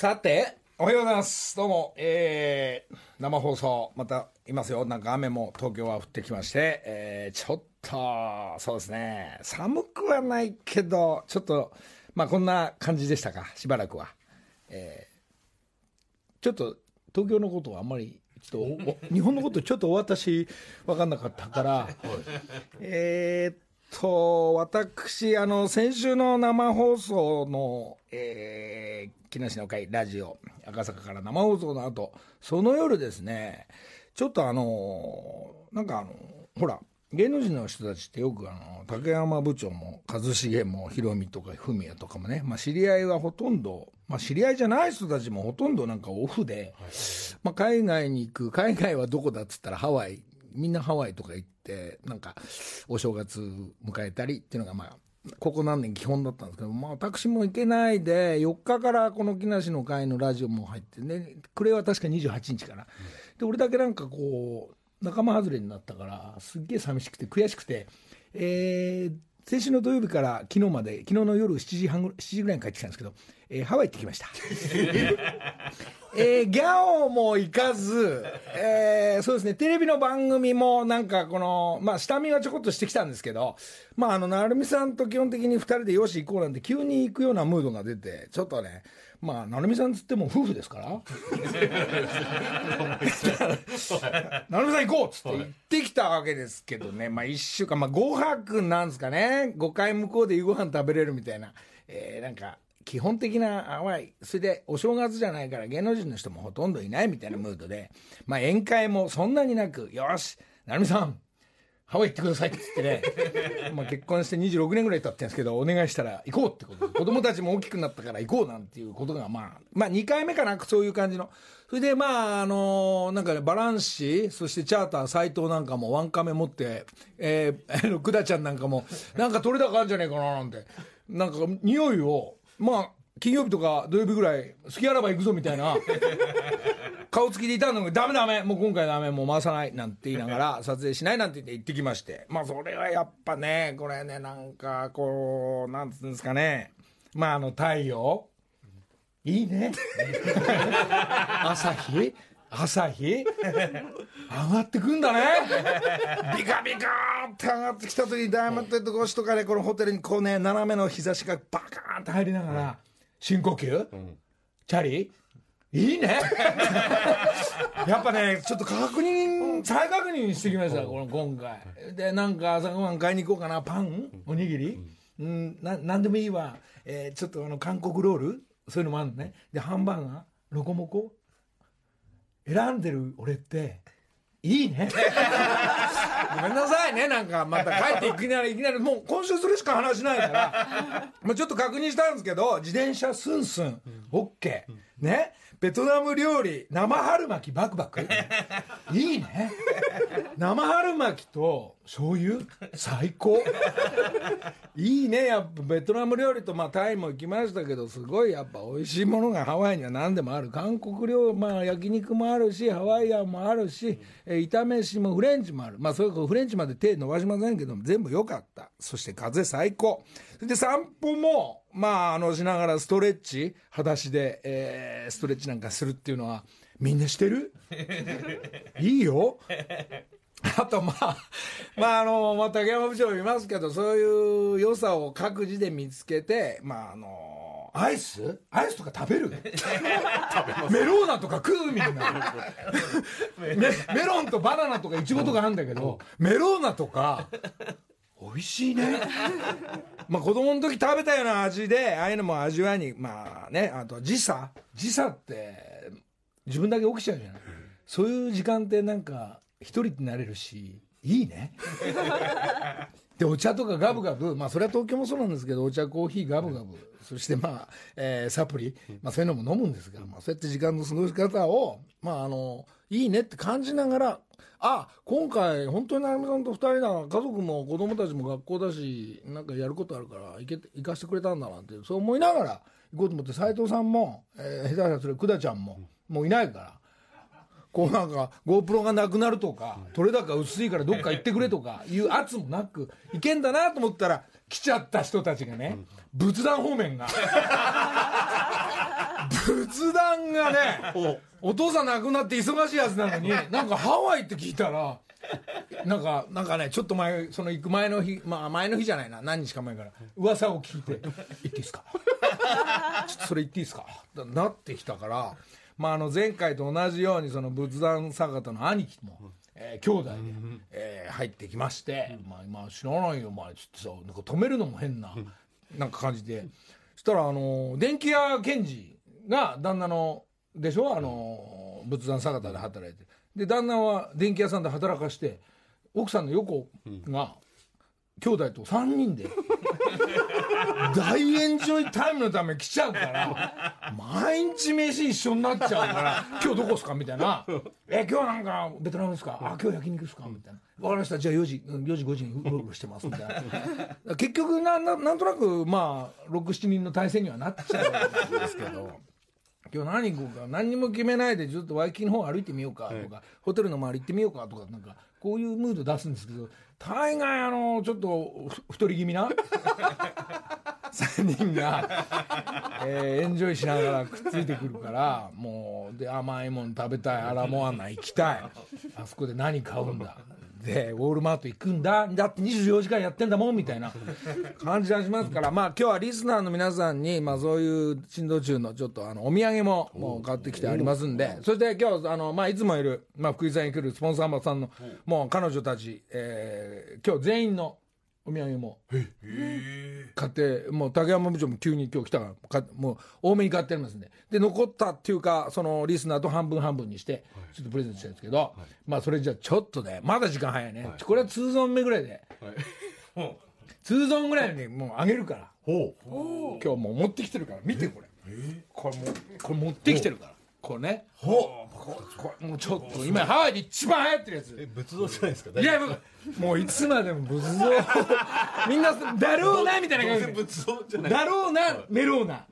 さて、おはようございます。どうも、えー、生放送、またいますよ。なんか雨も東京は降ってきまして、えー、ちょっと、そうですね、寒くはないけど、ちょっと、まあこんな感じでしたか、しばらくは。えー、ちょっと、東京のことはあんまり、ちょっとお、日本のことちょっと私、分かんなかったから、えーっと、私、あの、先週の生放送の、えー、木梨の会、ラジオ、赤坂から生放送の後、その夜ですね、ちょっとあの、なんかあの、ほら、芸能人の人たちってよくあの、竹山部長も一茂もひろみとか文也とかもね、まあ知り合いはほとんど、まあ知り合いじゃない人たちもほとんどなんかオフで、まあ海外に行く、海外はどこだっつったらハワイ、みんなハワイとか行って、なんか、お正月迎えたりっていうのが、まあ、ここ何年基本だったんですけど、まあ、私も行けないで、4日からこの木梨の会のラジオも入ってね、暮れは確か28日かな。で、俺だけなんかこう、仲間外れになったから、すっげえ寂しくて悔しくて、えー、先週の土曜日から昨日まで、昨日の夜7時半ぐ、7時ぐらいに帰ってきたんですけど、えーハワイ行ってきました。えーギャオも行かず、えーそうですね、テレビの番組もなんかこの、まあ、下見はちょこっとしてきたんですけど、まあ、あの、成美さんと基本的に二人でよし行こうなんて急に行くようなムードが出て、ちょっとね、まあ、成美さんつっても夫婦ですから。成美さん行こうっつって行ってきたわけですけどね、まあ一週間、まあ5泊なんですかね、5回向こうで夕ご飯食べれるみたいな、えーなんか、基本的なハワイ、それでお正月じゃないから芸能人の人もほとんどいないみたいなムードで、まあ宴会もそんなになく、よし、成美さん、ハワイ行ってくださいって言ってね、まあ結婚して26年ぐらい経ってるんですけど、お願いしたら行こうってことで、子供たちも大きくなったから行こうなんていうことが、まあ、まあ2回目かな、そういう感じの。それでまあ、あのなんかね、バランシ、そしてチャーター、斎藤なんかもワンカメ持って、えー、あの、くだちゃんなんかも、なんか取れ高あるんじゃねえかななんて、なんか匂いを、まあ、金曜日とか土曜日ぐらい、好きあらば行くぞみたいな、顔つきでいたのに、ダメダメ、もう今回ダメ、もう回さないなんて言いながら、撮影しないなんて言って行ってきまして。まあそれはやっぱね、これね、なんかこう、なんつうんですかね。まああの太陽。いいね。朝日？朝日？上がってくんだね。ビカビカーって上がってきた時にダイヤモンド越しとかね、このホテルにこうね、斜めの日差しがバカーンって入りながら、深呼吸、チャリ？いいね。やっぱね、ちょっと確認、再確認してきました、この今回。で、なんか朝ごはん買いに行こうかな、パン？おにぎり？うん、な、なんでもいいわ。えーちょっとあの、韓国ロール？そういうのもあるのね。で、ハンバーガー？ロコモコ？選んでる俺って、いいね。ごめんなさいね、なんか、また帰っていきなり、いきなり、もう今週それしか話しないから、まあちょっと確認したんですけど、自転車スンスン、オッケー。ね。ベトナム料理、生春巻きバクバク。いいね。生春巻きと醤油？最高。いいね。やっぱベトナム料理と、まあタイも行きましたけど、すごいやっぱ美味しいものがハワイには何でもある。韓国料理、まあ焼肉もあるし、ハワイアンもあるし、えー炒めしもフレンチもある。まあそれこそフレンチまで手伸ばしませんけども、全部良かった。そして風最高。で散歩も、まああのしながらストレッチ、裸足で、えーストレッチなんかするっていうのは、みんなしてる？いいよ。あと、まあ、まあ、あの、まあ、竹山部長もいますけど、そういう良さを各自で見つけて、まあ、あの、アイス？アイスとか食べる？メローナとか食うみんな。メメロンとバナナとかイチゴとかあるんだけど、メローナとか、美味しいね。まあ子供の時食べたような味で、ああいうのも味わいに、まあね、あと時差時差って、自分だけ起きちゃうじゃない。そういう時間ってなんか、一人になれるし、いいね。で、お茶とかガブガブ、まあそれは東京もそうなんですけど、お茶、コーヒーガブガブ、そしてまあ、えーサプリ、まあそういうのも飲むんですけど、まあそうやって時間の過ごし方を、まああの、いいねって感じながら、あ、今回本当に成美さんと二人だ、家族も子供たちも学校だし、なんかやることあるから、行け、行かしてくれたんだなんて、そう思いながら行こうと思って、斉藤さんも、えー、下手したらそれ、久田ちゃんも、もういないから、こうなんか GoPro がなくなるとか、取れ高薄いからどっか行ってくれとか いう圧もなく、いけんだなと思ったら、来ちゃった人たちがね、仏壇方面が、仏壇がねお。父さん亡くなって忙しいやつなのになんかハワイって聞いたらなんかなんかねちょっと前その行く前の日まあ前の日じゃないな何日か前から噂を聞いて「行っていいですか？ちょっとそれ言っていいですか?」なってきたからまあ、あの前回と同じようにその仏壇坂田の兄貴も、えー、兄弟で、えー、入ってきまして「まあ、今知らないよお前」ちょっとさなんか止めるのも変ななんか感じで。そしたらあの電気屋賢治が旦那のでしょ？あの仏壇坂田で働いて。で旦那は電気屋さんで働かして奥さんの横が、兄弟と3人で大エンジョイタイムのため来ちゃうから毎日飯一緒になっちゃうから「今日どこっすか?」みたいな「え今日なんかベトナムですか？あ今日焼肉ですか?」みたいな「分かりましたじゃあ4時 ,4 時5時にうろうろしてます」みたいな結局なななんとなくまあ67人の体制にはなっちゃうんですけど。今日何行こうか何にも決めないでちょっとワイキキの方歩いてみようかとか、はい、ホテルの周り行ってみようかとかなんかこういうムード出すんですけど大概あのちょっと太り気味な 3人が、えー、エンジョイしながらくっついてくるからもうで甘いもの食べたいアラモアナ行きたい。あそこで何買うんだ。でウォールマート行くんだだって24時間やってんだもんみたいな感じがしますから。まあ今日はリスナーの皆さんに、まあ、そういう珍道中のちょっとあのお土産ももう買ってきてありますんでそして今日あの、まあ、いつもいる、まあ、福井さんに来るスポンサーさんのもう彼女たち、えー、今日全員のお土産も。買ってもう竹山部長も急に今日来たからもう多めに買ってありますんで。で残ったっていうかそのリスナーと半分半分にしてちょっとプレゼントしたんですけど、はい、まあそれじゃちょっとねまだ時間早いね、はい、これは2ゾーン目ぐらいで、はい、2ゾーンぐらいにもうあげるから。今日もう持ってきてるから。見てこれ。これもこれ持ってきてるからこれね。ほもうちょっと今ハワイで一番流行ってるやつ。え仏像じゃないですか？いやもういつまでも仏像。みんなだろうなみたいな感じ。仏像じゃない。だろうなメローナ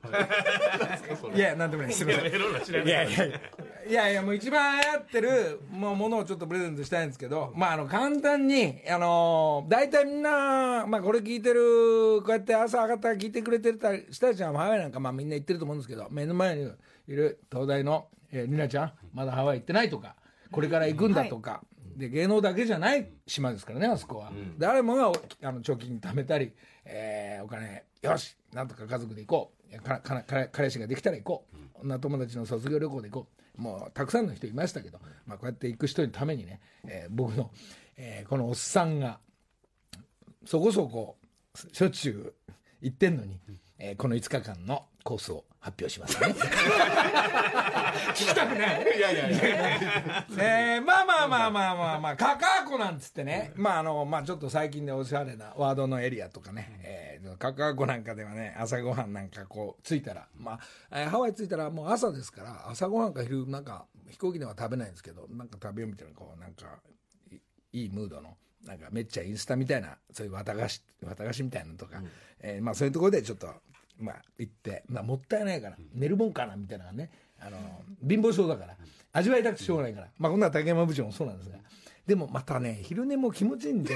い。やなんでもない。すみませんい。やいやいや。いやもう一番流行ってるもうものをちょっとプレゼントしたいんですけどまああの簡単にあの大体みんなまあこれ聞いてるこうやって朝上がったら聞いてくれてた人たちはハワイなんかまあみんな言ってると思うんですけど目の前にいる東大のえー、りなちゃんまだハワイ行ってないとかこれから行くんだとか、はい、で芸能だけじゃない島ですからねあそこは、うん、誰もがあの貯金貯めたり、えー、お金よしなんとか家族で行こう。かか彼彼氏ができたら行こう、女友達の卒業旅行で行こう。もうたくさんの人いましたけど、まあ、こうやって行く人のためにね、えー、僕の、えー、このおっさんがそこそこしょっちゅう行ってんのに、えー、この5日間のコースを発表しますね。聞きたくない？いやいやいや。えー、まあまあまあまあまあまあ、カカアコなんつってね、まああの、まあちょっと最近でおしゃれなワードのエリアとかね、えー、カカアコなんかではね、朝ごはんなんかこう、着いたら、まあ、えー、ハワイ着いたらもう朝ですから、朝ごはんか昼、なんか飛行機では食べないんですけど、なんか食べようみたいな、こう、なんか、いいムードの。なんかめっちゃインスタみたいなそういう綿菓子綿菓子みたいなのとか、うん、えー、まあ、そういうところでちょっとまあ、行って、まあ、もったいないから、寝るもんかなみたいなね、あの、貧乏症だから、味わいたくてしょうがないから、まあ、こんな竹山部長もそうなんですが、でもまたね、昼寝も気持ちいいんで、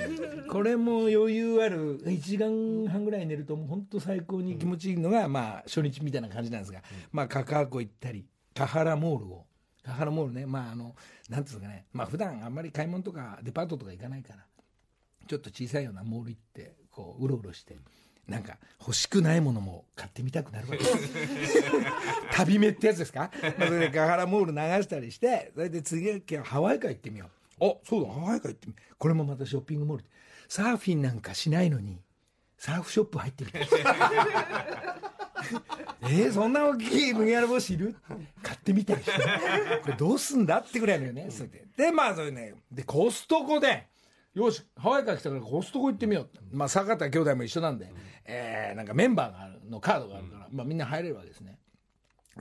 これも余裕ある、1時間半ぐらい寝ると、もう本当最高に気持ちいいのが、まあ、初日みたいな感じなんですが、まあ、カカア湖行ったり、カハラモールを、カハラモールね、まあ、あの、なんていうかね、まあ、普段あんまり買い物とかデパートとか行かないから、ちょっと小さいようなモール行って、こう、うろうろして、なんか欲しくないものも買ってみたくなるわけ。で す旅目ってやつですか、まあ、それでガハラモール流したりしてそれで次はハワイか行ってみよう。あそうだ。ハワイか行ってみよう。これもまたショッピングモールサーフィンなんかしないのにサーフショップ入ってみた えー、そんな大きい麦わら帽子いる？買ってみたい。これどうすんだってぐらいのよね、それで。でまあそれねでコストコでよしハワイから来たからコストコ行ってみようまあ坂田兄弟も一緒なんで、えー、なんかメンバーがあるのカードがあるから、まあ、みんな入れるわけですね。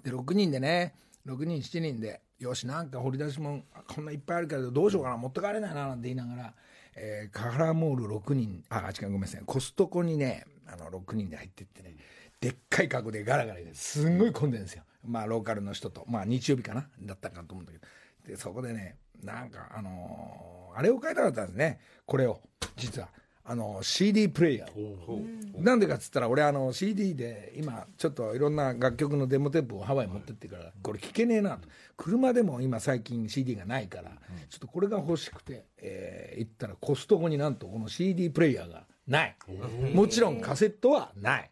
で6人でね6人7人でよしなんか掘り出し物こんないっぱいあるけどどうしようかな持って帰れないななんて言いながら、えー、カラーモール6人あ違うごめんなさい。コストコにねあの6人で入ってってねでっかいカゴでガラガラですんごい混んでるんですよ。まあローカルの人とまあ日曜日かなだったかと思うんだけど。でそこでねなんかあのー、あれを買いたかったんですねこれを実はあの CD プレイヤー。なんでかっつったら俺あの CD で今ちょっといろんな楽曲のデモテープをハワイ持ってってからこれ聞けねえなと。車でも今最近 CD がないからちょっとこれが欲しくて、えー、行ったらコストコになんとこの CD プレイヤーがない。もちろんカセットはない。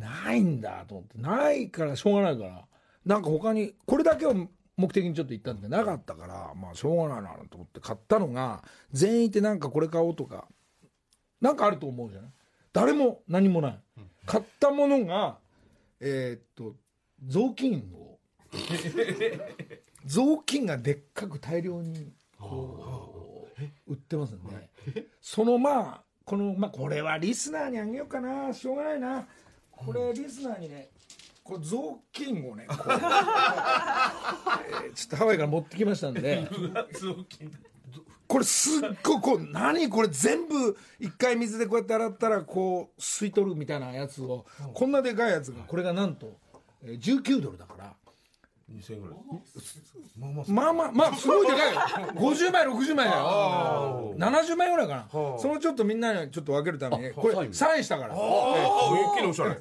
ないんだと思って。ないからしょうがないからなんか他にこれだけを目的にちょっと行ったんでなかったからまあしょうがないなと思って買ったのが全員ってなんかこれ買おうとかなんかあると思うじゃない？誰も何もない。買ったものがえー、っと雑巾を 雑巾がでっかく大量にこう売ってますんでそのまあこのまあこれはリスナーにあげようかな。しょうがないな。これリスナーにねこれ雑巾をね えーちょっとハワイから持ってきましたんで これすっごいこう何これ全部一回水でこうやって洗ったらこう吸い取るみたいなやつをこんなでかいやつがこれがなんとえー19ドルだから。2000円ぐらい。まあまあまあすごいでかいよ。50枚60枚だよ。70枚ぐらいかな。そのちょっとみんなにちょっと分けるためにこれサイン。したから。ああ一気におしゃれ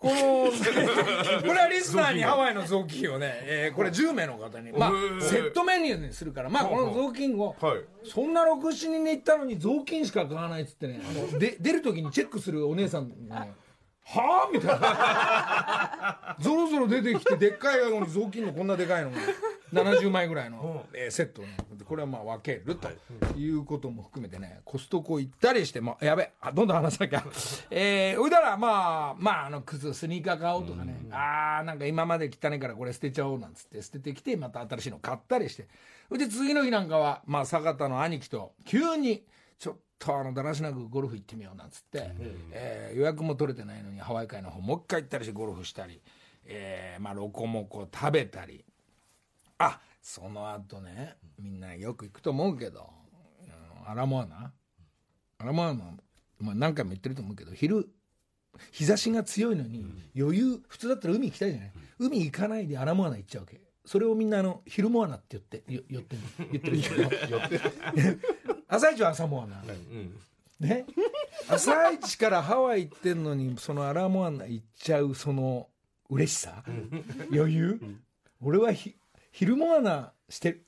このこれはリスナーにハワイの雑巾をね、えーこれ10名の方に、まあセットメニューにするからまあこの雑巾を、はい。そんな67人に行ったのに雑巾しか買わないっつってねあので出る時にチェックするお姉さんがねはあ？みたいな。ゾロゾロ出てきてでっかいのに雑巾のこんなでかいのが70枚ぐらいの、えーセットをねでこれはまあ分けるとい。うことも含めてねコストコ行ったりしてもやべあどんどん話さなきゃ。えー、おいだらまあまああの靴スニーカー買おうとかね、ああなんか今まで汚いからこれ捨てちゃおうなんつって捨ててきてまた新しいの買ったりして。それで次の日なんかはまあ坂田の兄貴と急にちょっとあのだらしなくゴルフ行ってみようなんつって、えー予約も取れてないのにハワイ会の方もう一回行ったりしてゴルフしたり、えーまあロコモコ食べたりあその後ねみんなよく行くと思うけどアラモアナアラモアナ、まあ、何回も言ってると思うけど昼日差しが強いのに余裕普通だったら海行きたいじゃない？海行かないでアラモアナ行っちゃうわけそれをみんなあの昼モアナって言ってよ言って言ってるけど。朝一は朝モアナ、ね？朝一からハワイ行ってんのにそのアラモアナ行っちゃうその嬉しさ？余裕？俺はひ昼モアナしてる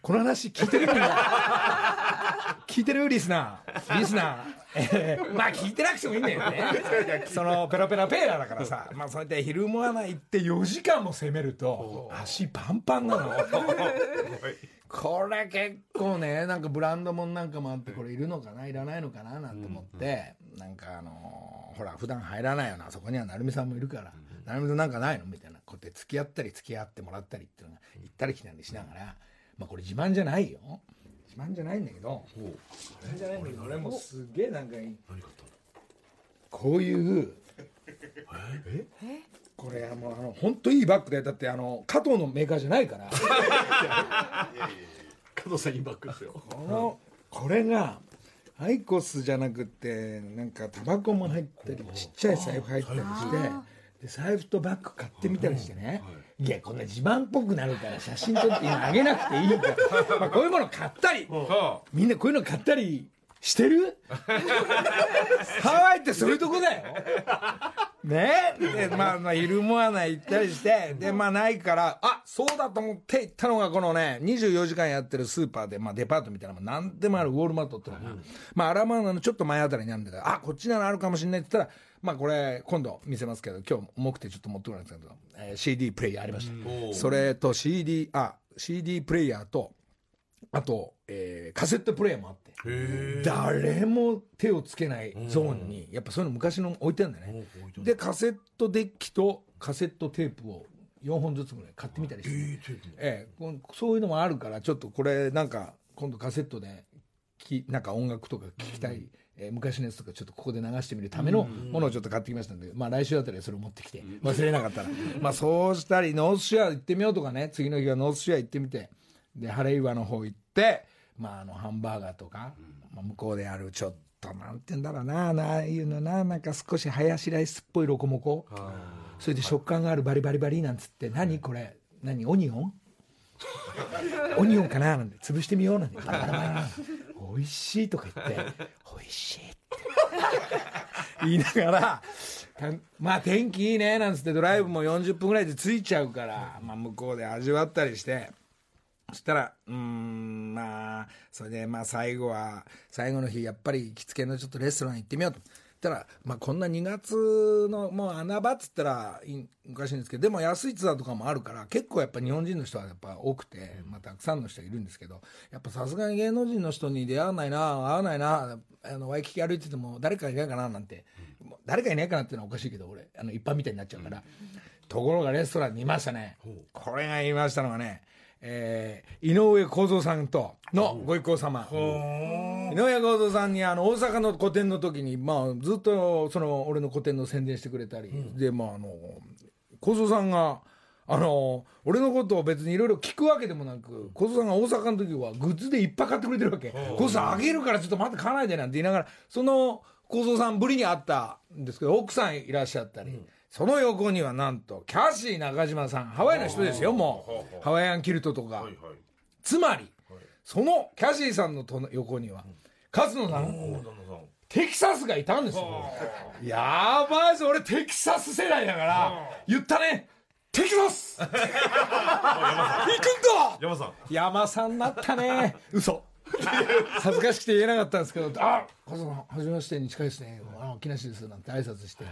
この話聞いてる 聞いてるリスナー。リスナー、えーまあ聞いてなくてもいいんだよね。そのペラペラペーラーだからさ。まあそうやって昼モアナ行って4時間も攻めると足パンパンなの。これ結構ねなんかブランドもんなんかもあってこれいるのかないらないのかななんて思って、なんかあのーほら普段入らないよな。そこには成美さんもいるから「成美さんなんかないの?」みたいなこうやって付き合ったり付き合ってもらったりっていうのが行ったり来たりしながらまあこれ自慢じゃないよ。自慢じゃないんだけど自慢じゃないんだけど俺もすげえなんかこういうこれもうあの本当いいバッグでだってあの加藤のメーカーじゃないから。加藤さんいいバッグですよ。このこれがアイコスじゃなくてなんかタバコも入ったりちっちゃい財布入ったりしてで財布とバッグ買ってみたりしてね。いやこんな自慢っぽくなるから写真撮って今あげなくていいから、まあ、こういうもの買ったり。みんなこういうの買ったりしてる？ハワイってそういうとこだよ。ね。でまあまあ昼モアナ行ったりして。でまあないからあそうだと思って行ったのがこのね24時間やってるスーパーで、まあ、デパートみたいなのも何でもあるウォールマットっていうのが、まあアラマーナのちょっと前あたりにあるんだけどあこっちならあるかもしれないって言ったらまあこれ今度見せますけど今日重くてちょっと持ってこないんですけど、えー CD プレイヤーありました、それと CD あ CD プレイヤーとあと、えーカセットプレイヤーもあって。誰も手をつけないゾーンに、やっぱそういうの昔の置いてあるんだよね、でカセットデッキとカセットテープを4本ずつぐらい買ってみたりして、ええこんそういうのもあるからちょっとこれなんか今度カセットできなんか音楽とか聴きたい、えー昔のやつとかちょっとここで流してみるためのものをちょっと買ってきましたんで、まあ来週あたりはそれを持ってきて忘れなかったら。まあそうしたりノースシア行ってみようとかね次の日はノースシア行ってみてでハレイワの方行ってまああのハンバーガーとか、まあ、向こうであるちょっとなんて言うんだろうなああいうのななんか少しハヤシライスっぽいロコモコ。それで食感があるバリバリバリなんつって何これ何オニオン？オニオンかな？なんて潰してみようなんて美味しいとか言って美味しい言いながらまあ天気いいねなんつってドライブも40分ぐらいで着いちゃうから、まあ、向こうで味わったりしてそしたらうんまあそれでまあ最後は最後の日やっぱり着付けのちょっとレストラン行ってみようと。そしたら、まあ、こんな2月のもう穴場っつったらおかしいんですけどでも安いツアーとかもあるから結構やっぱ日本人の人はやっぱ多くて、まあ、たくさんの人がいるんですけどやっぱさすがに芸能人の人に出会わないな会わないなあのワイキキ歩いてても誰かいないかななんて、誰かいないかなっていうのはおかしいけど俺あの一般みたいになっちゃうから、ところがレストランにいましたね。これが言いましたのがね、えー井上公造さんとのご一行様。井上公造さんにあの大阪の個展の時に、まあ、ずっとその俺の個展の宣伝してくれたり、でまああの公造さんがあの俺のことを別にいろいろ聞くわけでもなく小僧さんが大阪の時はグッズでいっぱい買ってくれてるわけ。小僧さんあげるからちょっと待って買わないでなんて言いながら。その小僧さんぶりに会ったんですけど奥さんいらっしゃったり、その横にはなんとキャシー中島さん。ハワイの人ですよもう。ハワイアンキルトとか、はいはい。つまりそのキャシーさんのと横には勝野さんテキサスがいたんですよ。やばいです俺テキサス世代だから言ったね。テキサス。行くんだ。山さん。山さんだったね。嘘。恥ずかしくて言えなかったんですけど「あカズさんはじめましてに近いですね。あ木梨です」なんて挨拶して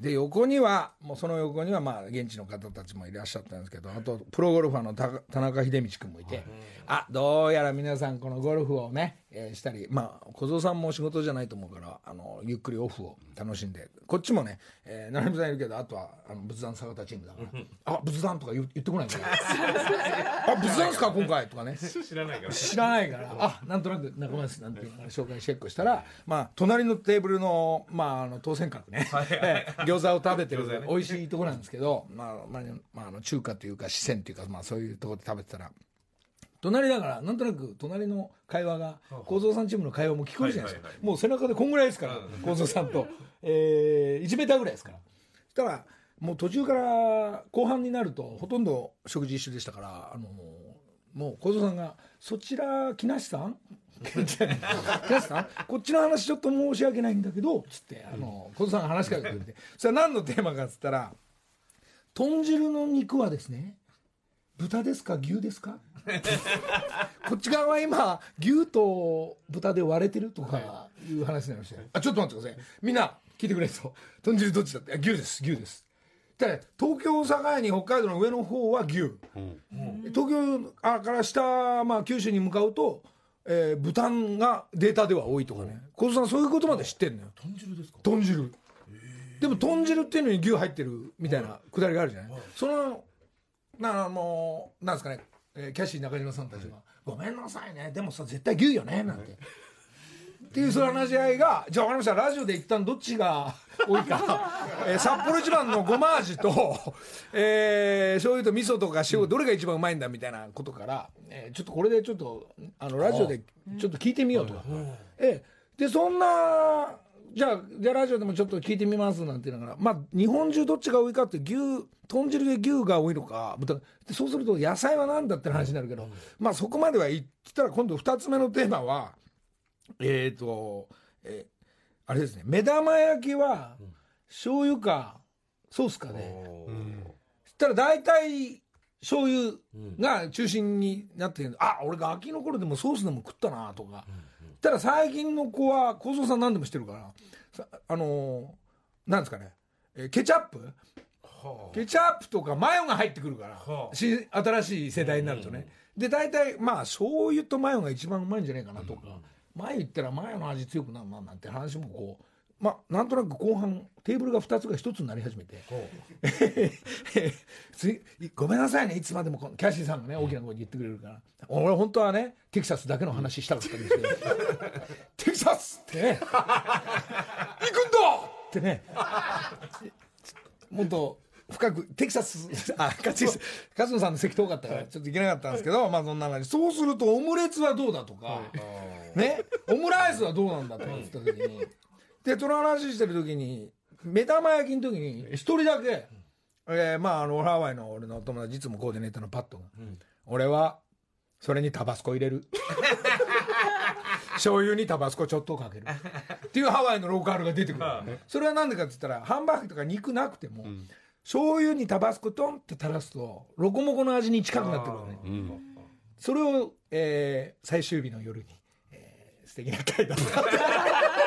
で横にはもうその横にはまあ現地の方たちもいらっしゃったんですけどあとプロゴルファーのた田中秀道君もいてあどうやら皆さんこのゴルフをね、えーしたりまあ小僧さんも仕事じゃないと思うからあのゆっくりオフを楽しんでこっちもね、えー、成美さんいるけどあとはあの仏壇坂田チームだから「あ仏壇」とか言言ってこないから「あ仏壇ですか今回」とかね。知らないから。知らないから。あなんとなく仲間ですなんて紹介チェックしたら、まあ、隣のテーブルの,、まあ、あの当選閣ね、ええ餃子を食べてるね。美味しいところなんですけど、まあまあまあ、あの中華というか四川というか、まあ、そういうところで食べてたら隣だからなんとなく隣の会話が幸三さんチームの会話も聞こえるじゃないですか、もう背中でこんぐらいですから幸三さんと、えー、1メーターぐらいですから。そしたらもう途中から後半になるとほとんど食事一緒でしたからあのもう幸三さんが「そちら木梨さん?」木梨さん こっちの話ちょっと申し訳ないんだけど」つってあのさんが話しかけてくれて。それは何のテーマかっつったら「豚汁の肉はですね豚ですか？牛ですか? 」こっち側は今牛と豚で割れてるとかいう話になりましたよ。あちょっと待ってください。みんな聞いてくれと豚汁どっちだって？あ牛です。牛です。ただ東京大阪に北海道の上の方は牛、東京あから下、まあ、九州に向かうと、えー豚がデータでは多いとかね。小津さんそういうことまで知ってんのよ。豚汁ですか？豚汁。でも豚汁っていうのに牛入ってるみたいなくだりがあるじゃない、そのなあもうなんですかね、えーキャシー中島さんたちが「ごめんなさいね。でもさ絶対牛よね」なんて。っていうその話し合いがじゃあ分かりました。ラジオで一旦どっちが多いか、えー札幌一番のごま味と、えー、醤油と味噌とか塩どれが一番うまいんだみたいなことから、えーちょっとこれでちょっとあのラジオでちょっと聞いてみようとか、えーでそんなじゃあじゃあラジオでもちょっと聞いてみますなんて言いながらまあ日本中どっちが多いかって牛豚汁で牛が多いのかそうすると野菜は何だって話になるけど、まあそこまでは言ったら今度2つ目のテーマはえっ、と、えーあれですね目玉焼きは醤油かソースかで、そしたら大体醤油が中心になってる。あ俺ガキの頃でもソースでも食ったなとか、ただ最近の子は幸三さん何でも知ってるから。さあのーなんですかね、えーケチャップ？はケチャップとかマヨが入ってくるから、はあ。し新しい世代になるとね、で大体まあ醤油とマヨが一番うまいんじゃないかなとか、マヨ言ったらマヨの味強くなるななんて話もこうまあなんとなく後半テーブルが2つが1つになり始めて。ごめんなさいね。いつまでもこのキャシーさんがね大きな声で言ってくれるから、俺本当はねテキサスだけの話したかったんですけど テキサスって？ね行くんだってね。もっと深くテキサスあ勝野勝野さんの席遠かったからちょっと行けなかったんですけど、まあそんな感じ。そうするとオムレツはどうだとか、ね？オムライスはどうなんだとか言った時にでその話してる時に目玉焼きの時に一人だけ、えーまああのハワイの俺の友達いつもコーディネーターのパットが、俺はそれにタバスコ入れる。醤油にタバスコちょっとかける。っていうハワイのローカルが出てくる、それはなんでかって言ったらハンバーグとか肉なくても、醤油にタバスコトンって垂らすとロコモコの味に近くなってくるのね、それを、えー最終日の夜に、えー素敵な回だった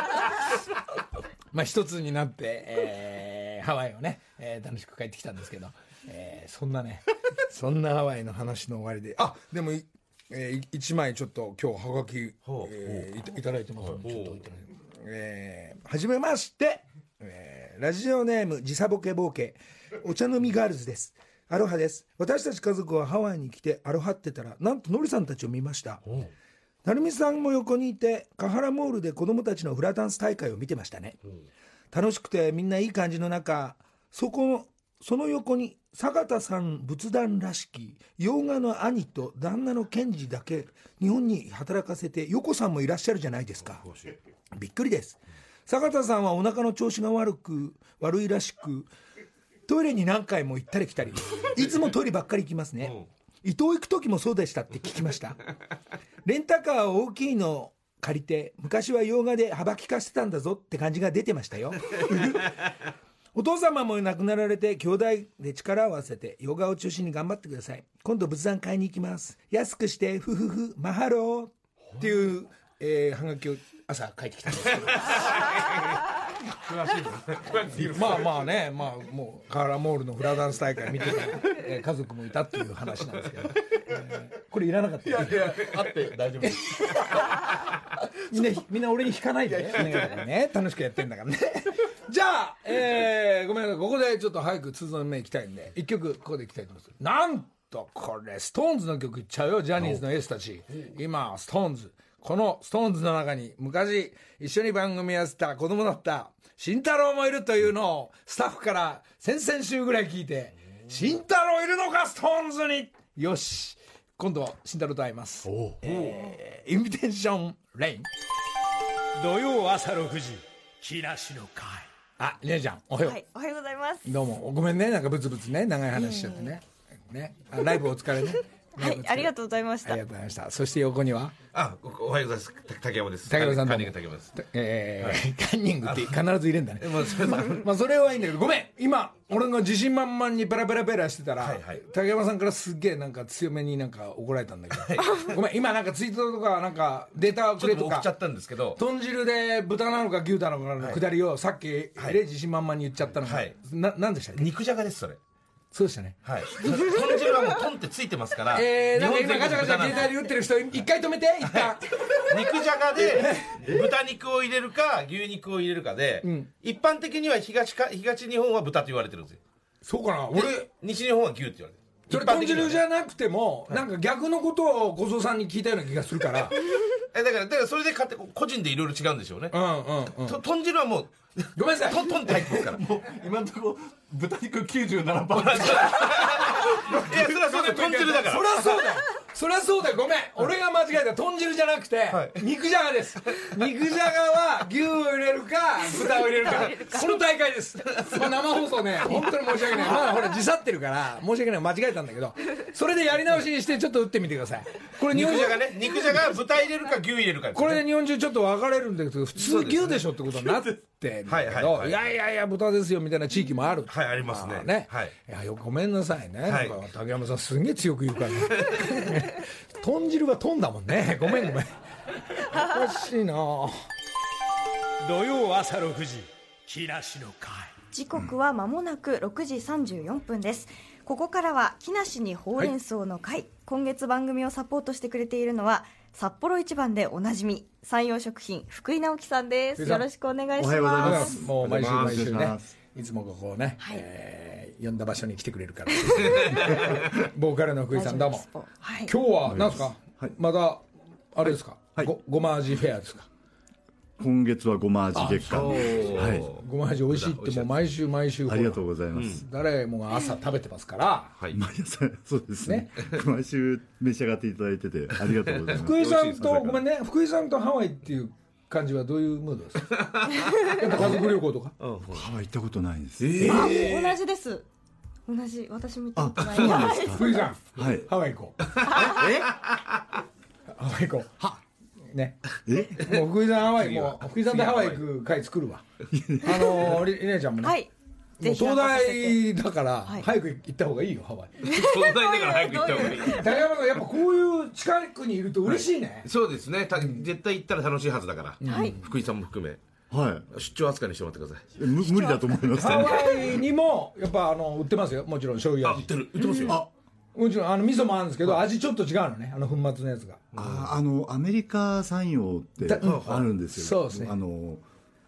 まあ一つになって、えーハワイをね、えー楽しく帰ってきたんですけど、えーそんなねそんなハワイの話の終わりであでもい、えー、1枚ちょっと今日はがき、えーいただいてますので、ちょっといただいて。えーはじめまして、えーラジオネーム時差ボケボケお茶飲みガールズです。アロハです。私たち家族はハワイに来てアロハってたらなんとノリさんたちを見ました成美さんも横にいてカハラモールで子供たちのフラダンス大会を見てましたね、楽しくてみんないい感じの中そこその横に坂田さん仏壇らしき洋画の兄と旦那の賢治だけ日本に働かせて横さんもいらっしゃるじゃないですか。びっくりです。坂田さんはお腹の調子が悪く悪いらしくトイレに何回も行ったり来たり。いつもトイレばっかり行きますね。伊東行く時もそうでしたって聞きました。レンタカー大きいの借りて昔は洋画で幅利かしてたんだぞって感じが出てましたよ。お父様も亡くなられて兄弟で力を合わせてヨガを中心に頑張ってください。今度仏壇買いに行きます。安くしてふふふマハローっていう、えー、はがきを朝書いてきたんですけど まあまあねまあもうカーラモールのフラダンス大会見てた、えー家族もいたっていう話なんですけど、え ーこれいらなかった。よあって大丈夫です。みんなみんな俺に引かないでね。ね。楽しくやってんだからね。じゃあ、えーごめんなさいここでちょっと早く通常の目いきたいんで一曲ここでいきたいと思います。なんとこれストーンズの曲いっちゃうよジャニーズのエースたち。今 SixTONES。この SixTONES の中に昔一緒に番組やってた子供だった慎太郎もいるというのをスタッフから先々週ぐらい聞いて慎太郎いるのか SixTONES に。よし。今度慎太郎と会います。えーインビテーションレイン。土曜朝6時木梨の会。ありなちゃんおはよう、はい、おはようございます。どうも。ごめんね。なんかブツブツね。長い話しちゃってね。ね。あライブお疲れねはい、ありがとうございました。ありが。とうございました。そして横には？あおおはようございます。た竹山です。竹山さんカンニング竹山です。えーカンニングって必ず入れんだね。まあそれまあ、まあそれはいいんだけどごめん。今俺が自信満々にペラペラペラしてたら、はいはい。竹山さんからすっげえなんか強めになんか怒られたんだけど、ごめん今なんかツイートとかなんかデータくれとかょっと送っちゃったんですけど。豚汁で豚なのか牛なのかのくだりをさっき、で自信満々に言っちゃったのが、はい。ななんでしたっけ？肉じゃがですそれそうでしたね。はい。豚汁はもうトンってついてますからえー、なんか今日ガチャガチャ携帯で。打ってる人一回止めて一旦。肉じゃがで豚肉を入れるか牛肉を入れるかで、ん。一般的には東か東日本は豚と言われてるんですよ。そうかな。で俺西日本は牛って言われてる。それ豚汁じゃなくても、なんか逆のことを小僧さんに聞いたような気がするから。えだからだからそれで買って個人でいろいろ違うんでしょうね、うんうんうん。と豚汁はもうごめんなさい。トントンって入ってますから。今のところ豚肉97% いやそれはそれで豚汁だから。そりゃそうだよそりゃそうだよごめん。俺が間違えた豚汁じゃなくて、はい。肉じゃがです。肉じゃがは牛を入れるか豚を入れるか。この大会です、まあ、生放送ね。本当に申し訳ない。まだほら時差ってるから申し訳ない間違えたんだけどそれでやり直しにしてちょっと打ってみてください。これ日本じゃがね肉じゃがは豚入れるか牛入れるかですね。これで日本中ちょっと分かれるんだけど普通牛でしょってことになってんだけどはいはいはい。いやいやいや豚ですよみたいな地域もあるはいありますね。あね、はいいやよごめんなさいね、はい。なんか竹山さんすんげえ強く言うからね 豚汁は豚だもんね。ごめんごめん。おかしいな。土曜朝6時木梨の会。時刻は間もなく6時34分です。ここからは木梨にほうれん草の会、今月番組をサポートしてくれているのは札幌一番でおなじみ山陽食品福井直樹さんです。よろしくお願いしおはようございま。ます。すもう毎週毎週ねいつもここをね、はい。えー呼んだ場所に来てくれるから。ボーカルの福井さんどうも。はい。今日は何ですか、はい。まだあれですか、はい。ごごま味フェアですか？今月はごま味月間。おーはい。ごま味美味しいってもう毎週毎週ありがとうございます、誰もが朝食べてますから、はい。毎朝そうですね。毎週召し上がっていただいててありがとうございます。福井さんとごめんね。福井さんとハワイっていう感じはどういうムードですか？やっぱ家族旅行とか？ハワイ行ったことないんです、あ、同じです。同じ、私も行ったことない。そうなんですか？福井さんはい。ハワイ行こう。ハワイ行こう。ね。え？もう福井さんハワイもう福井さんでハワイ行く会作るわ。あのりりねちゃんもね、はいぜひ任せて。大だからはい。早く行った方がいいよハワイ。東大だから早く行った方がいい。高山さんやっぱこういう近くにいると嬉しいね、そうですね。た絶対行ったら楽しいはずだから、はい。福井さんも含め。は出張扱いにしてもらってください。無理だと思いますハワイにもやっぱあの売ってますよ。もちろん醤油味。あ売ってる。売ってますよ。あ。もちろんあの味噌もあるんですけど味ちょっと違うのね。あの粉末のやつが。ああのアメリカ産用ってだあるんですよ。そうですね。あの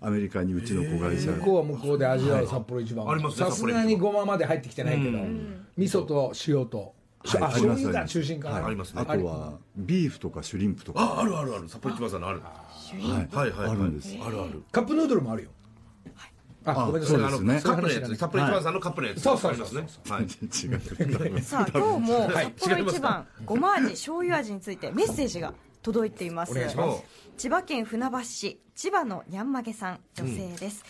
アメリカにうちの子会社向こうは向こうで味わう札幌一番。ありますねさすがにごままで入ってきてないけど。味噌と塩としあはいありま中心かな。ありますね。あとはビーフとかシュリンプとか。ああるあるある。札幌一番さんのある。はい。はいはいはい。あるんです。あるある。カップヌードルもあるよ。ああごめんなさい。そうですね。カップのやつ。そういう話札幌一番さんのカップのやつ。そうそうありますねはい。違う。さあ今日もはい。札幌一番ごま味醤油味についてメッセージが届いています。千葉県船橋市千葉のにゃんまげさん女性です、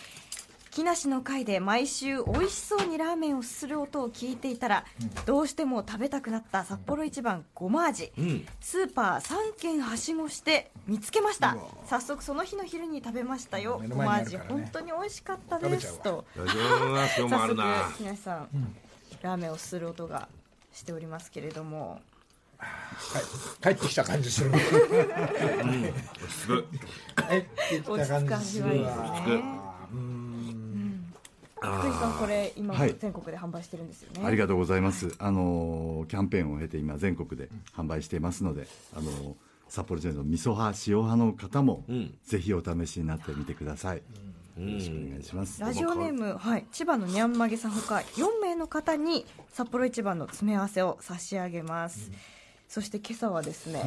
木梨の会で毎週美味しそうにラーメンをする音を聞いていたら、どうしても食べたくなった札幌一番ごま味、ん。スーパー3軒はしごして見つけました。早速その日の昼に食べましたよ。目のごま味。本当に美味しかったですと。早速木梨さん、ラーメンをする音がしておりますけれども。はい帰ってきた感じする。すごい帰ってきた感じするわ落ち着かじわいですね福井さんこれ今はい。全国で販売してるんですよね、ありがとうございます。あのキャンペーンを経て今全国で販売していますので、あの札幌ジェンの味噌派塩派の方も、ん。ぜひお試しになってみてください。よろしくお願いします。ラジオネーム、はい、千葉のにゃんまげさんほか4名の方に札幌一番の詰め合わせを差し上げます、そして今朝はですね、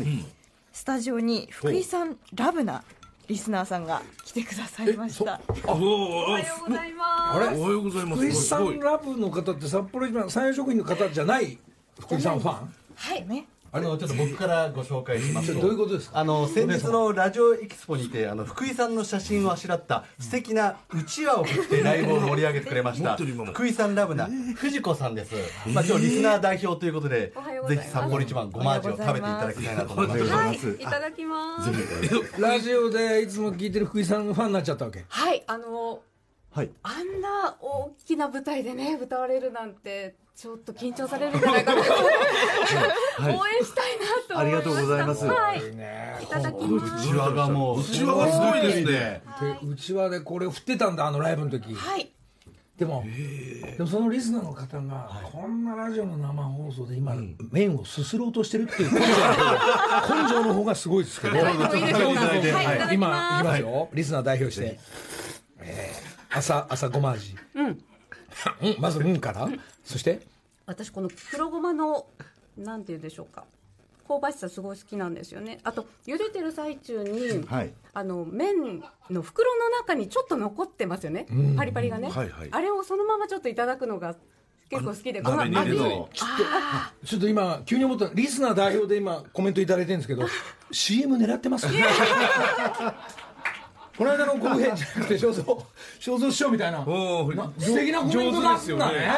スタジオに福井さんラブなリスナーさんが来てくださいました。おおおはようございます。あれ？おはようございます。福井さんラブの方って札幌一番産業職員の方じゃない？福井さんファン？はい。ねあのちょっと僕からご紹介しますと。どういうことですか？あの先日のラジオエキスポにてあの福井さんの写真をあしらった素敵なうちわを振ってライブを盛り上げてくれまし持た福井さんラブな藤子さんです、まあ今日リスナー代表ということでぜひ札幌一番ごま味を食べていただきたいなと思います。おはい。いただきます。ラジオでいつも聞いてる福井さんのファンになっちゃったわけ。はい。あのはい。あんな大きな舞台でね歌われるなんてちょっと緊張されるんじゃないかなと。思って、応援したいなと思いました。ありがとうございます。はい。ね。いただきます。うちわがもううちわがすごいですね。でうちわでこれ振ってたんだあのライブの時。はい。でもでもそのリスナーの方がこんなラジオの生放送で今麺をすすろうとしてるっていう根性の方根性の方がすごいですけど。今いきますよ。リスナー代表して。えー朝朝ごま味。うんまず「うん」から？そして？私この黒ごまのなんて言うんでしょうか。香ばしさすごい好きなんですよね。あと茹でてる最中に、はい。あの麺の袋の中にちょっと残ってますよね、パリパリがね、はいはい。あれをそのままちょっといただくのが結構好きでこの鍋。に入ちょっと今急に思った。リスナー代表で今コメントいただいてるんですけど CM 狙ってます？この間の国編じゃなくて肖像肖像師匠みたいな。おおな素敵なコメントだったね。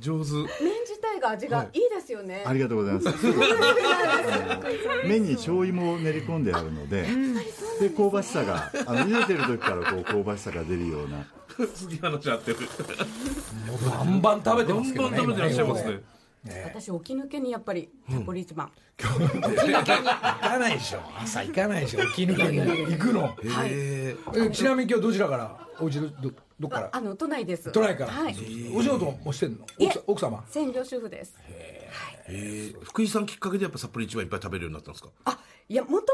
上手麺自体が味がい。いですよね、ありがとうございます。麺に醤油も練り込んであるので、で香ばしさがあの茹でてる時からこう香ばしさが出るような。次話合ってるバンバン食べてどますけどねんどん食べてらっしゃい。ますね私起き抜けにやっぱり札幌一番、行かないでしょ。朝行かないでしょ。沖抜けに行くの。はい。ええちなみに今日どちらから？お家どどどっから？あの都内です。都内から？はい。お仕事もしてんの？奥様？専業主婦です。え福井さんきっかけでやっぱ札幌一番いっぱい食べるようになったんですか？あいやもともと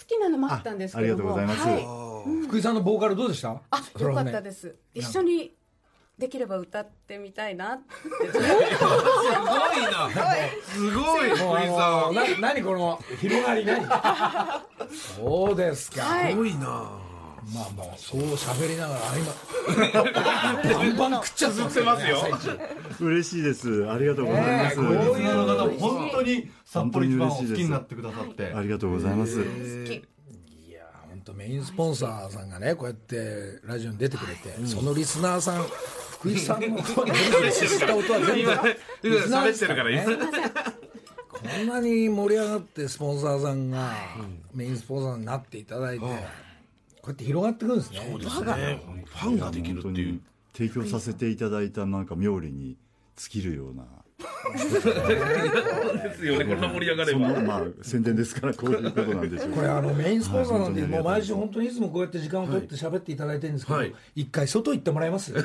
好きなのもあったんですけども。あありがとうございます。はい、福井さんのボーカルどうでした？あよかったです。一緒にできれば歌ってみたいな。ってすごい。なすごいもう福井さんな何この広がり何？そうですか、はいすごいな。まあまあそう喋りながら今 バンバン食っちゃってますよ嬉しいです。ありがとうございます。ねえ。こういうの方本当に札幌一番を好きになってくださって。ありがとうございます。いや本当メインスポンサーさんがねこうやってラジオに出てくれて、そのリスナーさん福井さんのした音は全部今喋ってるから今。こんなに盛り上がってスポンサーさんがメインスポンサーになっていただいて、こうやって広がっていくんですね。そうですね。ファンができるっていう。提供させていただいたなんか妙利に尽きるようなですよねこんな盛り上がれそのばまあ宣伝ですからこういうことなんでしょう。これあのメインスポンサーなんで、はいもう毎週本当にいつもこうやって時間を取って喋っていただいてるんですけど、はい。一回外行ってもらえます？は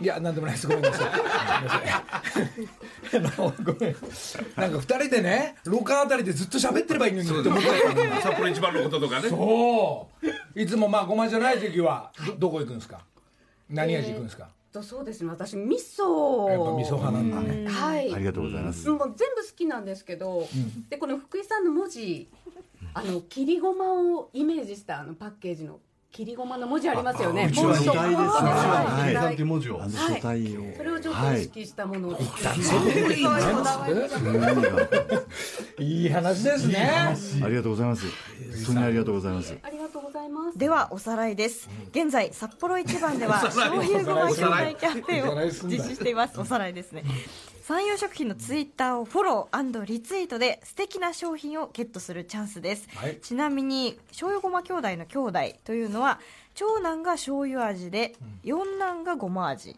い。いやなんでもないです。ごめんなさい。ごめんなん。か二人でね廊下あたりでずっと喋ってればいいのにって思って。札幌一番のこととかね。そう。いつもまあごまじゃない時はどどこ行くんですか？何味行くんですか、とそうですね。私味噌味噌派なんだね、はい。ありがとうございます。もう全部好きなんですけど、でこの福井さんの文字あの切りごまをイメージしたあのパッケージの切りごまの文字ありますよね。うちは本当時代ですね。はい。はいさんとい。う文字をあの書体を、それをちょっとはい意識したものを、いい話ですね。ありがとうございます。本当にありがとうございます。ありがとうございます。ではおさらいです。現在札幌一番では醤油ごま招待キャンペーンを実施しています。おさらいですね山陽食品のツイッターをフォローリツイートで素敵な商品をゲットするチャンスです、はい。ちなみに醤油ごま兄弟の兄弟というのは長男が醤油味で四男がごま味。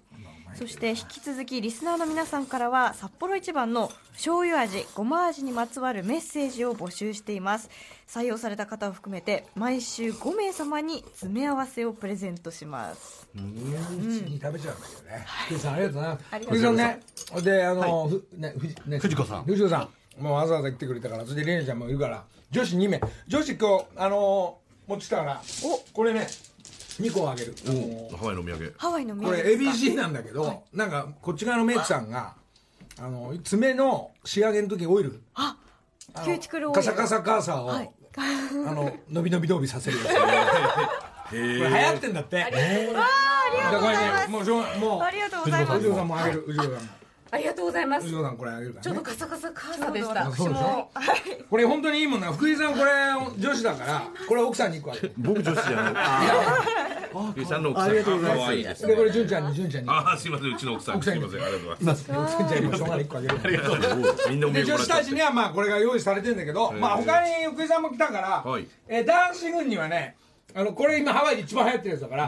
そして引き続きリスナーの皆さんからは札幌一番の醤油味ごま味にまつわるメッセージを募集しています採用された方を含めて毎週5名様に詰め合わせをプレゼントします。に食べちゃうん。だけどね。福井さんありがとうな。ありがとう福井さんね。であのふねふじね。藤子さん。藤子さん。もうわざわざ来てくれたからそれでレイナちゃんもいるから女子2名。女子今日あの持ってきたからおこれね2個あげる。あのハワイのお土産。ハワイの名これ ABC なんだけどなんかこっち側のメイクさんがあの爪の仕上げの時にオイル。あキューティクルオイル。カサカサカーサーをはい。あの伸び伸び伸びさせるやつ。これ流行ってんだって。ありがとうございます。もうもうありがとうございます。藤子さんもあげる藤子さんもありがとうございます。藤子さんこれあげるからね。ちょっとカサカサカーサでした。そうでしょ？これ本当にいいもんな。福井さんこれ女子だから。これ奥さんに1個あげる僕女子じゃない。福井さんの奥さん。ありがとうございます。可愛いですでこれ純ちゃんに純ちゃんに。ああすいません。うちの奥さん奥さんに。すいません。ありがとうございます。純ちゃんにもしょうがない1個あげるみんなで。女子たっちにはまあこれが用意されてるんだけどまあ他に福井さんも来たからはい。えー男子軍にはねあのこれ今ハワイで一番流行ってるやつだから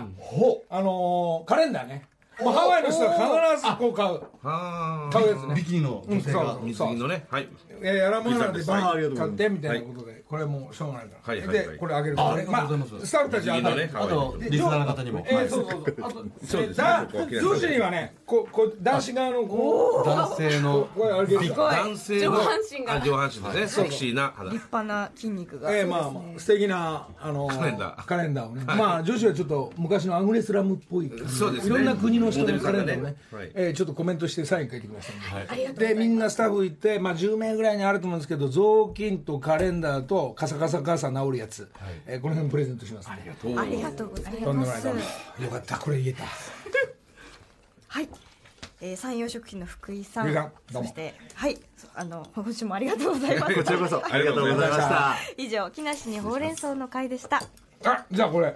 あのーカレンダーねもうハワイの人は必ずこう買う。あ買うやつね。ビキニの女性が。あ水着のね。はいえー、やらものなんで買ってみたいなことで、これもうしょうがないから、でこれあげるから。ねありがとうございます。あ、スタッフたちはあとリスナーの方にも。えー、そうそうそう。あと そう女子にはねここ男子側のこ男性の男性の上半身が。あ上半身ですね。セクシーな肌。立派な筋肉が、えー、まあまあ素敵なあのカレンダー。カレンダーをね、まあ女子はちょっと昔のアグネスラムっぽいそうですね。いろんな国の人のカレンダーをね。えーちょっとコメントしてサイン書いてくださいね、ありがとうござい。でみんなスタッフ行って、まあ、10名ぐらいにあると思うんですけど雑巾とカレンダーとカサカサカサ治るやつ、えーこの辺プレゼントします、ね、ありがとうございとんでもます。よかったこれ言えたはい、えー、山陽食品の福井さん。そしてはい。そあの今週もありがとうございます。こちらこそありがとうございました。以上木梨にほうれん草の会でした。あじゃあこれ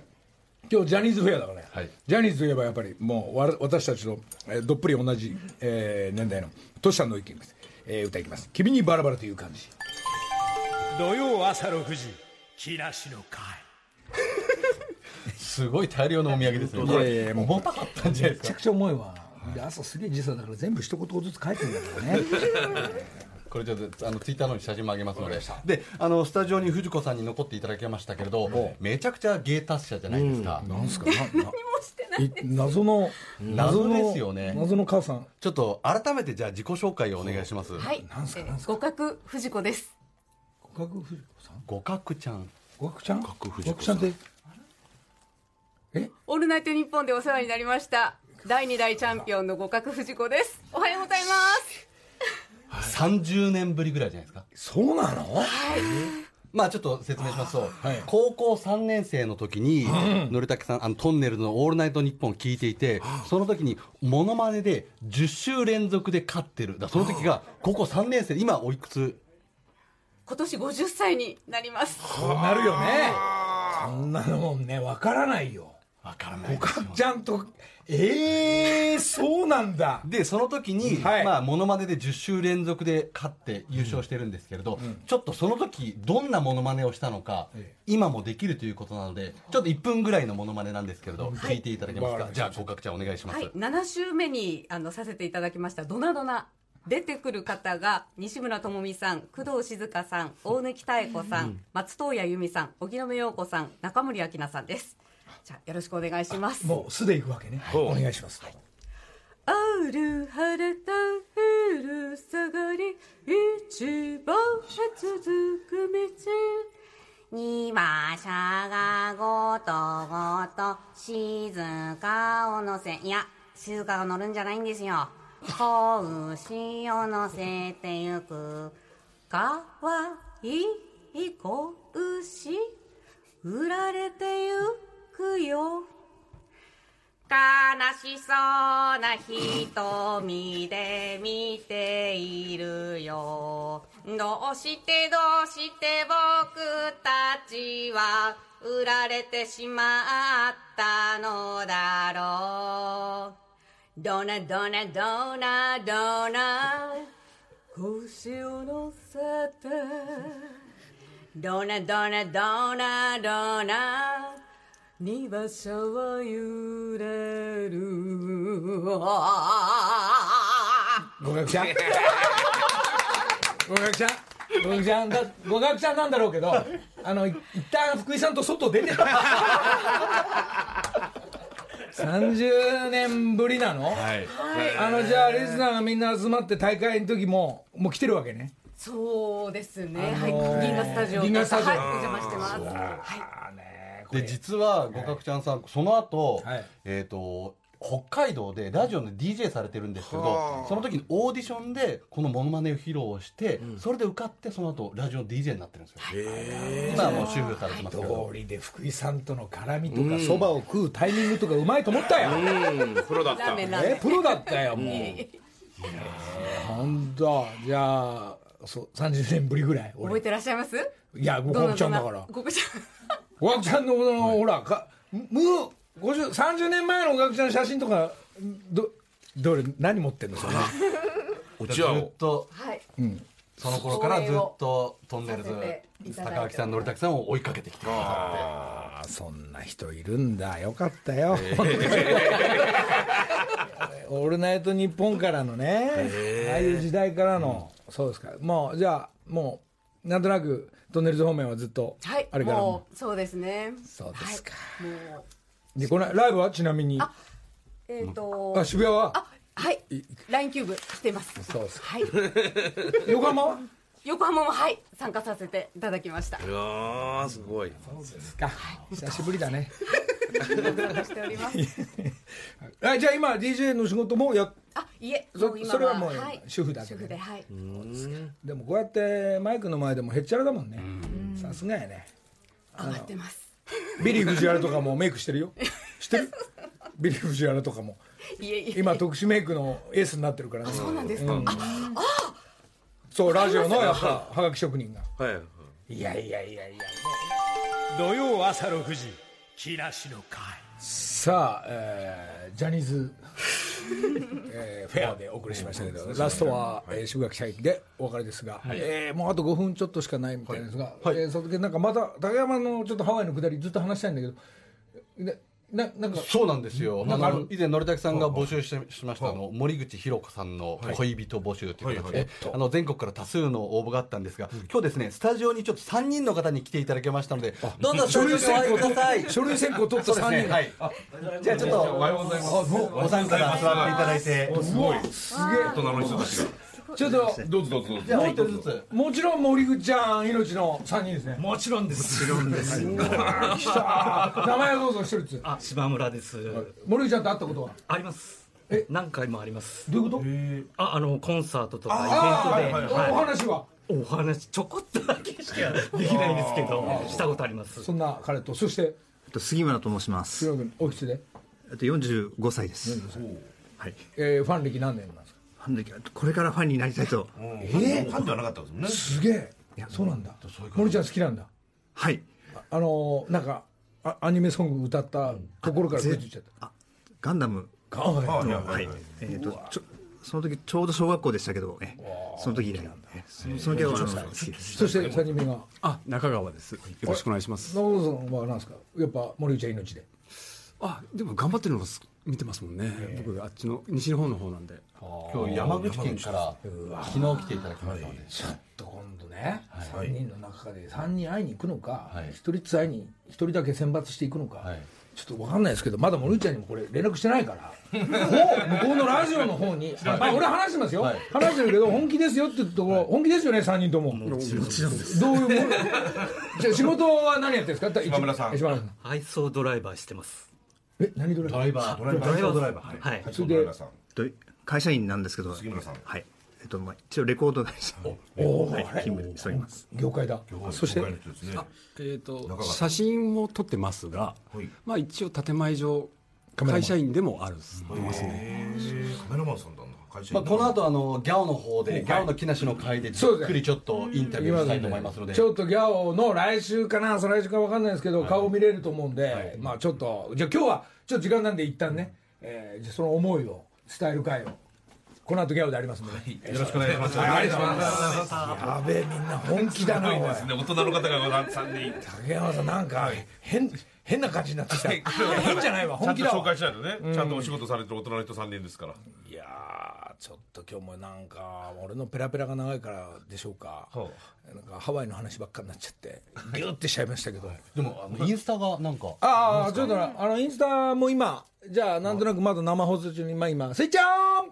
今日ジャニーズフェアだからね、はい。ジャニーズといえばやっぱりもうわ私たちと、えーどっぷり同じ、えー年代のトシさんの意見です、えー歌いきます「君にバラバラ」という感じ。土曜朝6時木梨の会。すごい大量のお土産ですね。いやいやもう重たかったんじゃないですか。めちゃくちゃ重いわ、で朝すげえ時差だから全部一言ずつ書いてんだからねこれちょっとあのツイッターの方に写真もあげますので。であのスタジオに藤子さんに残っていただきましたけれどめちゃくちゃ芸達者じゃないですか、なんすか？なな謎の謎ですよね。謎の母さん。ちょっと改めてじゃあ自己紹介をお願いします。はい。なんすか？えなんすか？ー互角藤子です。互角藤子さん？互角ちゃん。互角ちゃん？互角藤子互角ちゃんって？オールナイトニッポンでお世話になりました。第2代チャンピオンの互角藤子です。おはようございます30年ぶりぐらいじゃないですか。そうなの？まあちょっと説明しますと、はい。高校3年生の時に、のりたけさんあのトンネルの「オールナイトニッポン」聞いていてその時にモノマネで10週連続で勝ってる。だその時が高校3年生で今おいくつ？今年50歳になります。そうなるよね。そんなのもんねわからないよわからないおかっちゃんとええそうなんだ。でその時に、はい。まあモノマネで10週連続で勝って優勝してるんですけれど、ちょっとその時どんなモノマネをしたのか、ええ。今もできるということなのでちょっと1分ぐらいのモノマネなんですけれど、聞いていただけますか、はいじゃあ合格ちゃんお願いします、はい、7週目にあのさせていただきました「ドナドナ」出てくる方が西村智美さん工藤静香さん大貫妙子さん、松任谷由実さん荻野目洋子さん中森明菜さんですじゃあよろしくお願いします。もう素でいくわけね。い。お願いします。ある晴れた昼下がり一番へ続く道。に馬車がごとごと静かを乗せいや静かが乗るんじゃないんですよ。子牛を乗せてゆく。かわいい子牛売られてゆくよ。悲しそうな瞳で見ているよ。どうしてどうして僕たちは売られてしまったのだろう。ドナドナドナドナ腰を乗せて。ドナドナドナドナ二馬車は揺れる。合格ちゃん合格ちゃん合格ちゃんだ合格ちゃんなんだろうけどあのい一旦福井さんと外出て。30年ぶりなの、はい。あのじゃあリスナーがみんな集まって大会の時ももう来てるわけね。そうですね、あのーはい。銀河スタジオと銀河スタジオ。はい、お邪魔してます。はいで実は合格ちゃんさんその後、はい。えっ、と北海道でラジオで DJ されてるんですけどその時にオーディションでこのモノマネを披露して、それで受かってその後ラジオの DJ になってるんですよ、今はもう終了されてますけど。通りで福井さんとの絡みとかそばを食うタイミングとかうまい。と思ったよ、うんプロだったえプロだったよもうい。や本当じゃあそう30年ぶりぐらい。覚え俺てらっしゃい。ますい。やもうちゃんだからごくちゃんおがくちゃんのこの、ほらかむ50 30年前のおがくちゃんの写真とかどどれ何持ってんのそれ？ずうちはっと。はい。その頃からずっとトンネルズ高垣さん、則武さんを追いかけてきてくださああそんな人いるんだ。よかったよ、オールナイトニッポンからのねああいう時代からの、そうですか。もうじゃあもうなんとなくトンネルズ方面はずっとはいあれから。ももうそうですね。そうですか、もう。でこのライブはちなみに？あえっ、と渋谷は？あはい。LINE キューブ来てます。そうですはい。横浜は？横浜もはい参加させていただきました。いやーすごい。か。久しぶりだね。しております。あじゃあ今 DJ の仕事もやあいえそもう今それはもうはい。主婦だけでではい。でもこうやってマイクの前でもへっちゃらだもんね。さすがやね。上がってます。ビリー藤原とかもメイクしてるよ。知ってる？ビリー藤原とかも。いえいえ。今特殊メイクのエースになってるからね。そうなんですか、あそうラジオのやっぱはがき職人が。はい。いやいやいやいや土曜朝6時木梨の会。さあ、えージャニーズ、えーフェアでお送りしましたけど、ラストは、えー、渋垣社員でお別れですが、えーもうあと5分ちょっとしかないみたいですが、えーその時なんかまた竹山のちょっとハワイのくだりずっと話したいんだけどでななんか。そうなんですよ。あなん以前のりたけさんが募集してしましたあの森口博子さんの恋人募集という形で、あの全国から多数の応募があったんですが、今日ですねスタジオにちょっと3人の方に来ていただきましたので、どうぞスタジオにお入りください。書類選考取った3人。が、はい。じゃあちょっとおはようございます。お三方座っていただいて、すごい。すげえ。大人の人たちがちょっとどうぞどうぞどうぞじゃあお一人ずつ。もちろん森口ちゃん命の3人ですねもちろんです。もちろんです。来た名前をどうぞ一人ずつあ、島村です。森口ちゃんと会ったことは？あります。え？何回もあります。どういうこと？あ、あのコンサートとあかイベントで、あ、おは話はいお話ちょこっとだけしかできないんですけど、したことあります。そんな彼とそして？えっと杉村と申します。杉村君おいくつで、えっと45歳です。はい。えーファン歴何年なんですかファン歴これからファンになりたいと。えーファンではなかったんですもんね。すげえ。そうなんだ。森ちゃん好きなんだ。はい。あのーなんかあアニメソング歌ったところから出てきちゃった。あガンダム。あはいはいの、はい。はい。えー、とちょその時ちょうど小学校でしたけど、えその時以来、えそのその時はあの好きです。そして3人目が。あ中川です。よろしくお願いします。中尾さんは何ですか？やっぱ森内は命で。あでも頑張ってるのす見てますもんね。僕あっちの西日本の方なんで。今日山口県から昨日来ていただきましたので、ちょっと今度ね、3人の中で3人会いに行くのか、はい。1人ずつ会いに1人だけ選抜していくのか、はい。ちょっと分かんないですけどまだ森内ちゃんにもこれ連絡してないからもう 向こうのラジオの方に、まあ、俺話してますよ、話してるけど本気ですよって言うところ、本気ですよね3人とも。もちろんです。どういうもの？じゃあ仕事は何やってるんですか？島村さん。島村さん配送ドライバーしてますえ何ドライバー？ドライバー。ドライバー。はい。それで会社員なんですけど。杉村さん。はい。えっとまあ、一応レコード会社。おはい。勤務しております。業界だ。そして？えー、と写真を撮ってますが、はい。まあ、一応建前上会社員でもある。ますね。カメラマンさんだまあ、員この後あのギャオの方で、ギャオの木梨の会でじっくりちょっとインタビューしたいと思いますので、ちょっとギャオの来週かな、再来週か分かんないですけど、顔見れると思うんで、まあちょっと、じゃあ今日はちょっと時間なんで一旦ね、えーじゃあその思いを伝える会を、この後ギャオでありますんで。ね。よろしくお願いします。はい。ありがとうございます。やべえ、みんな本気だな、おい。大人の方が3人。竹山さん、なんか、変、変な感じになってきた。変じゃないわ、ちゃんと紹本気だわ。介しないとね、ちゃんとお仕事されてる大人の人3人ですから。いやー、ちょっと今日もなんか、俺のペラペラが長いからでしょうか。なんかハワイの話ばっかになっちゃって、ギューってしちゃいましたけど。でもあのインスタがなんか、ああ、ちょっとな、あの、インスタも今、じゃあ、なんとなくまだ生放送中に、まあ今、スイッチオン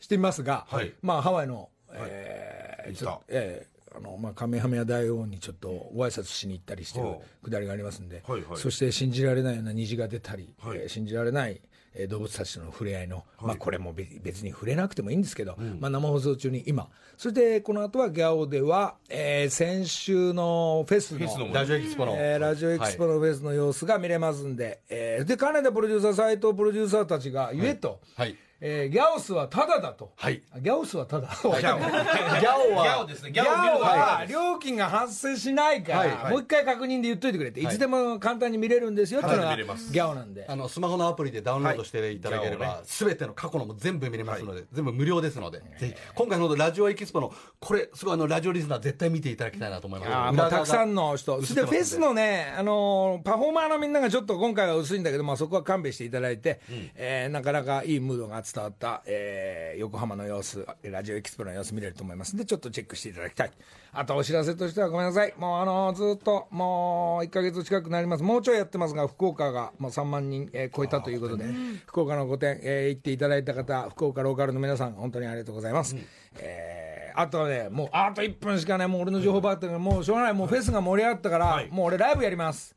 してみますが、はい。まあ、ハワイの、えーインスタ。ちょえーあの、まあ、カメハメハ大王にちょっとご挨拶しに行ったりしてるはくだりがありますんで、はいはい。そして信じられないような虹が出たり、はい。えー信じられない、えー動物たちとの触れ合いの、まあ、これも別別に触れなくてもいいんですけど、まあ、生放送中に今、そしてこの後はギャオでは、えー先週のフェスの、ラジオエキスポの、えーラジオエキスポのフェスの様子が見れますんで、えーで金田プロデューサー斉藤プロデューサーたちが言えと、はいえーギャオスはタダだと、はい。あギャオスはタダ、ギャオ。ギャオギャはオですね。ギギャャオはは料金が発生しないから、はい。はい。もう一回確認で言っといてくれって、い、つでも簡単に見れるんですよっていうのがギタダで見れます。ャオなんで。あのスマホのアプリでダウンロードしていただければ、はい。すべての過去のも全部見れますので、全部無料ですので、ぜひ。今回のラジオエキスポのこれすごいあのラジオリスナー絶対見ていただきたいなと思います。もたくさんの人、そしてフェスのね、あのーパフォーマーのみんながちょっと今回は薄いんだけど、まあ、そこは勘弁していただいて、えーなかなかいいムードが伝わった、えー横浜の様子、ラジオエキスポの様子見れると思います。んで、ちょっとチェックしていただきたい。あとお知らせとしてはごめんなさい、もうあのーずっともう1か月近くなります、もうちょいやってますが、福岡がもう3万人、えー超えたということで、福岡の5点、えー行っていただいた方、福岡ローカルの皆さん、本当にありがとうございます。えーあとね、もうあと1分しかね、もう俺の情報ばっかりもうしょうがない、もうフェスが盛り上がったから、もう俺、ライブやります。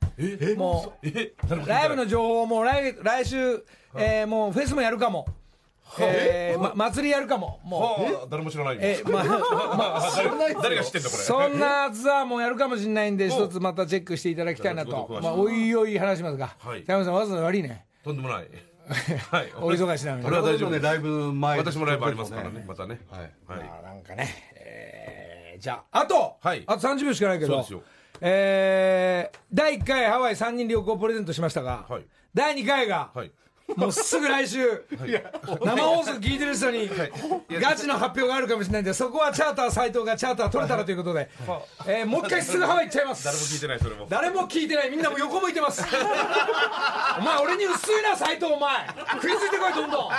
もうえ？ライブの情報も来来週、えーもうフェスもやるかも、えーま、祭りやるかも、もう。はあ誰も知らないえーまあまあ 誰誰が知ってんだこれ。そんなツアーもやるかもしれないんで、一つまたチェックしていただきたいなと、まあ、おいおい話しますが、はい。田山さん、わざわざ悪いね、とんでもない。はい。お忙しいなのに。これは大丈夫ねライブ前私もライブありますからねまたね。はい。はい。まあなんかね、えーじゃあ、あと、はい。あと30秒しかないけど。そうですよ、えー第1回ハワイ3人旅行プレゼントしましたが、はい。第2回が、はいもうすぐ来週、生放送聞いてる人に、ガチの発表があるかもしれないんで、そこはチャーター斎藤がチャーター取れたらということで、えーもう一回すぐハワイ行っちゃいます。誰も聞いてないそれも誰も聞いてない、みんなも横向いてます。お前、俺に薄いな、斎藤、お前。食いついてこい、どんどん。